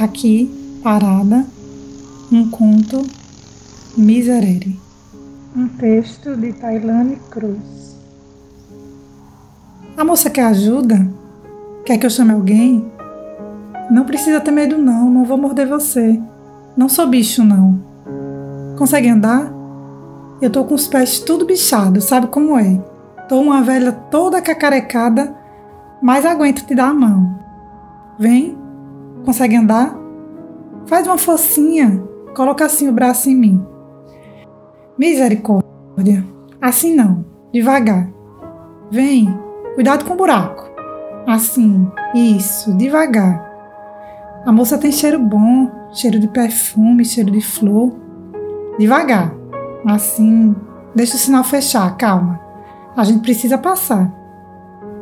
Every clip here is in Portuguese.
Aqui, parada, um conto Miserere. Um texto de Tailane Cruz. A moça quer ajuda? Quer que eu chame alguém? Não precisa ter medo não, não vou morder você. Não sou bicho não. Consegue andar? Eu tô com os pés tudo bichados, sabe como é? Tô uma velha toda cacarecada, mas aguento te dar a mão. Vem? Consegue andar? Faz uma focinha, coloca assim o braço em mim. Misericórdia. Assim não. Devagar. Vem. Cuidado com o buraco. Assim. Isso. Devagar. A moça tem cheiro bom, cheiro de perfume, cheiro de flor. Devagar. Assim. Deixa o sinal fechar. Calma. A gente precisa passar.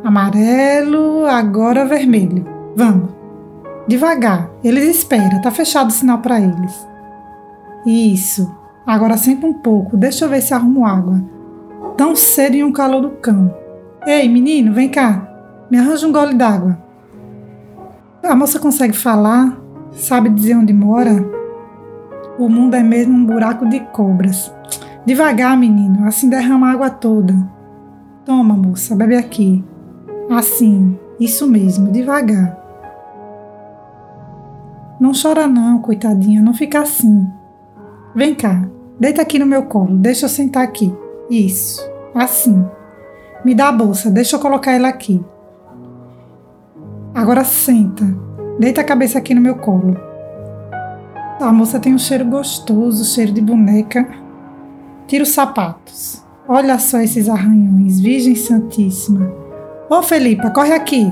Amarelo, agora vermelho. Vamos. Devagar. Eles esperam. Tá fechado o sinal para eles. Isso. Agora senta um pouco, deixa eu ver se arrumo água. Tão cedo e um calor do cão. Ei, menino, vem cá. Me arranja um gole d'água. A moça consegue falar? Sabe dizer onde mora? O mundo é mesmo um buraco de cobras. Devagar, menino, assim derrama a água toda. Toma, moça, bebe aqui. Assim, isso mesmo, devagar. Não chora não, coitadinha, não fica assim. Vem cá, Deita aqui no meu colo, deixa eu sentar aqui. Isso, assim. Me dá a bolsa, deixa eu colocar ela aqui. Agora senta, deita a cabeça aqui no meu colo. A moça tem um cheiro gostoso, cheiro de boneca. Tira os sapatos. Olha só esses arranhões, Virgem Santíssima. Ô Felipa, corre aqui.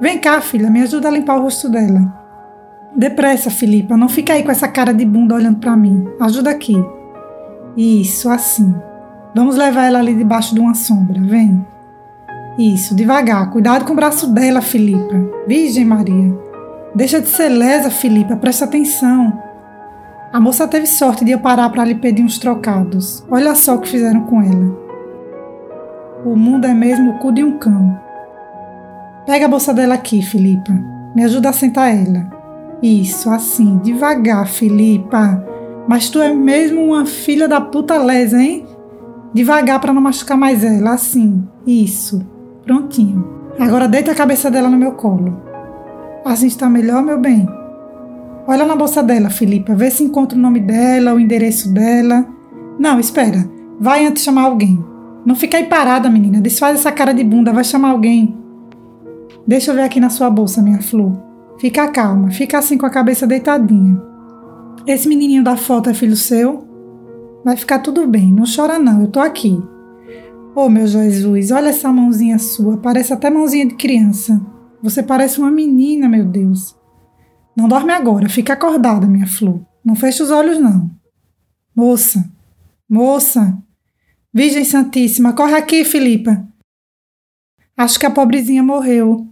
Vem cá, filha, me ajuda a limpar o rosto dela. Depressa, Filipa, não fica aí com essa cara de bunda olhando para mim. Ajuda aqui. Isso, assim. Vamos levar ela ali debaixo de uma sombra, vem. Isso, devagar. Cuidado com o braço dela, Filipa. Virgem Maria. Deixa de ser lesa, Filipa, presta atenção. A moça teve sorte de eu parar para lhe pedir uns trocados. Olha só o que fizeram com ela. O mundo é mesmo o cu de um cão. Pega a bolsa dela aqui, Filipa. Me ajuda a sentar ela. Isso, assim, devagar, Filipa. Mas tu é mesmo uma filha da puta lesa, hein? Devagar para não machucar mais ela, assim. Isso. Prontinho. Agora deita a cabeça dela no meu colo. Assim está melhor, meu bem? Olha na bolsa dela, Filipa. Vê se encontra o nome dela, o endereço dela. Não, espera. Vai antes chamar alguém. Não fica aí parada, menina. Desfaz essa cara de bunda. Vai chamar alguém. Deixa eu ver aqui na sua bolsa, minha flor. Fica calma. Fica assim com a cabeça deitadinha. Esse menininho da foto é filho seu? Vai ficar tudo bem, não chora não, eu tô aqui. Oh, meu Jesus, olha essa mãozinha sua, parece até mãozinha de criança. Você parece uma menina, meu Deus. Não dorme agora, fica acordada, minha flor. Não feche os olhos, não. Moça, moça, Virgem Santíssima, corre aqui, Filipa. Acho que a pobrezinha morreu.